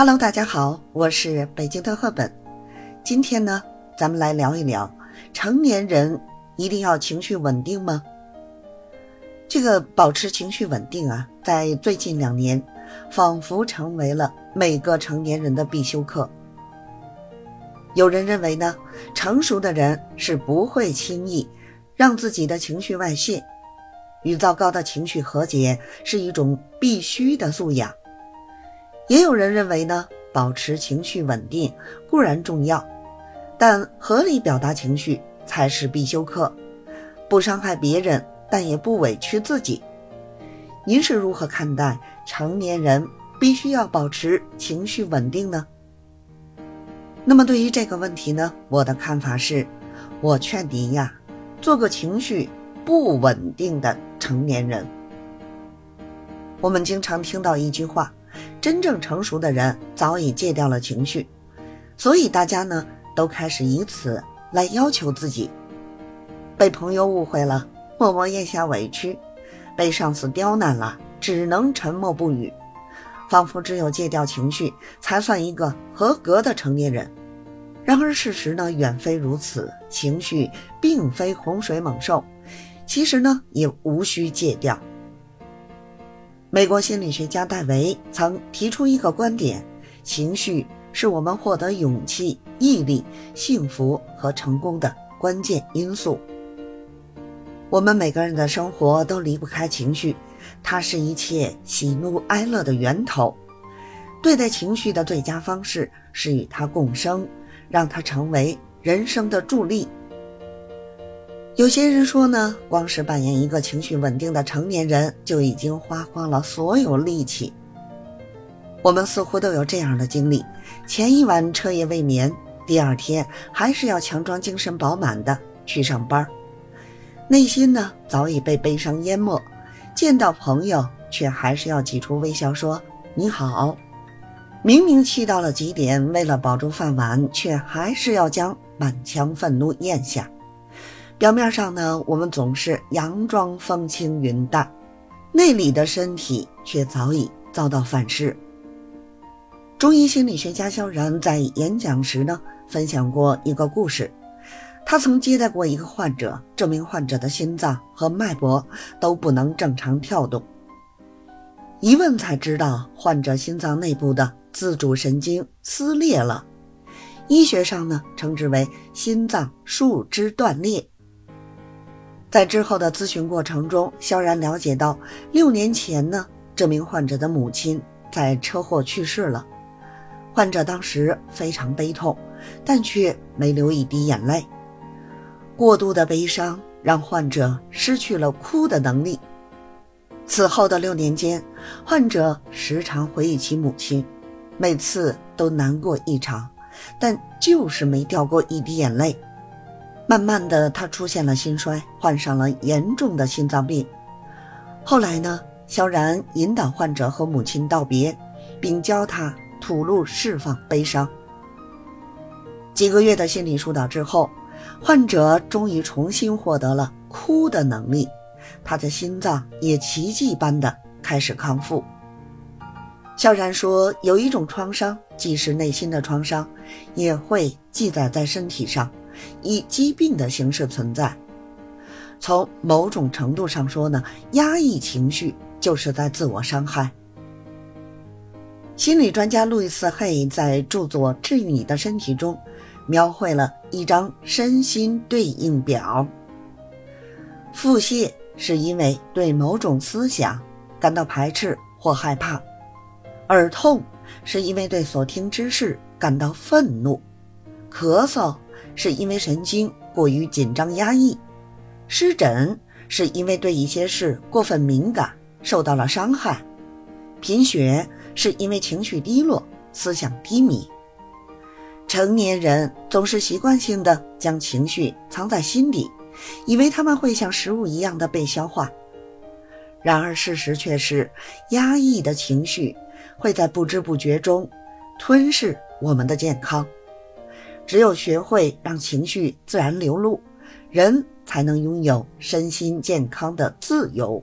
Hello，大家好，我是北京的赫本。今天呢，咱们来聊一聊，成年人一定要情绪稳定吗？这个保持情绪稳定啊，在最近两年，仿佛成为了每个成年人的必修课。有人认为呢，成熟的人是不会轻易让自己的情绪外泄，与糟糕的情绪和解是一种必须的素养。也有人认为呢，保持情绪稳定固然重要，但合理表达情绪才是必修课，不伤害别人，但也不委屈自己。您是如何看待成年人必须要保持情绪稳定呢？那么对于这个问题呢，我的看法是，我劝您呀，做个情绪不稳定的成年人。我们经常听到一句话。真正成熟的人早已戒掉了情绪，所以大家呢都开始以此来要求自己。被朋友误会了，默默咽下委屈；被上司刁难了，只能沉默不语，仿佛只有戒掉情绪，才算一个合格的成年人。然而事实呢远非如此，情绪并非洪水猛兽，其实呢也无需戒掉。美国心理学家戴维曾提出一个观点：情绪是我们获得勇气、毅力、幸福和成功的关键因素。我们每个人的生活都离不开情绪，它是一切喜怒哀乐的源头。对待情绪的最佳方式是与它共生，让它成为人生的助力。有些人说呢，光是扮演一个情绪稳定的成年人就已经花光了所有力气。我们似乎都有这样的经历：前一晚彻夜未眠，第二天还是要强装精神饱满的去上班，内心呢早已被悲伤淹没，见到朋友却还是要挤出微笑说你好。明明气到了极点，为了保住饭碗，却还是要将满腔愤怒咽下。表面上呢，我们总是佯装风轻云淡，内里的身体却早已遭到反噬。中医心理学家萧然在演讲时呢，分享过一个故事。他曾接待过一个患者，这名患者的心脏和脉搏都不能正常跳动。一问才知道，患者心脏内部的自主神经撕裂了，医学上呢称之为心脏树枝断裂。在之后的咨询过程中，萧然了解到，六年前呢，这名患者的母亲在车祸去世了。患者当时非常悲痛，但却没流一滴眼泪。过度的悲伤让患者失去了哭的能力。此后的六年间，患者时常回忆起母亲，每次都难过异常，但就是没掉过一滴眼泪。慢慢的，他出现了心衰，患上了严重的心脏病。后来呢，萧然引导患者和母亲道别，并教他吐露释放悲伤。几个月的心理疏导之后，患者终于重新获得了哭的能力，他的心脏也奇迹般的开始康复。萧然说：“有一种创伤，既是内心的创伤，也会记载在身体上。”以疾病的形式存在。从某种程度上说呢，压抑情绪就是在自我伤害。心理专家路易斯·黑在著作《治愈你的身体》中，描绘了一张身心对应表。腹泻是因为对某种思想感到排斥或害怕，耳痛是因为对所听之事感到愤怒，咳嗽。是因为神经过于紧张压抑，湿疹是因为对一些事过分敏感受到了伤害，贫血是因为情绪低落思想低迷。成年人总是习惯性的将情绪藏在心底，以为他们会像食物一样的被消化，然而事实却是，压抑的情绪会在不知不觉中吞噬我们的健康。只有学会让情绪自然流露，人才能拥有身心健康的自由。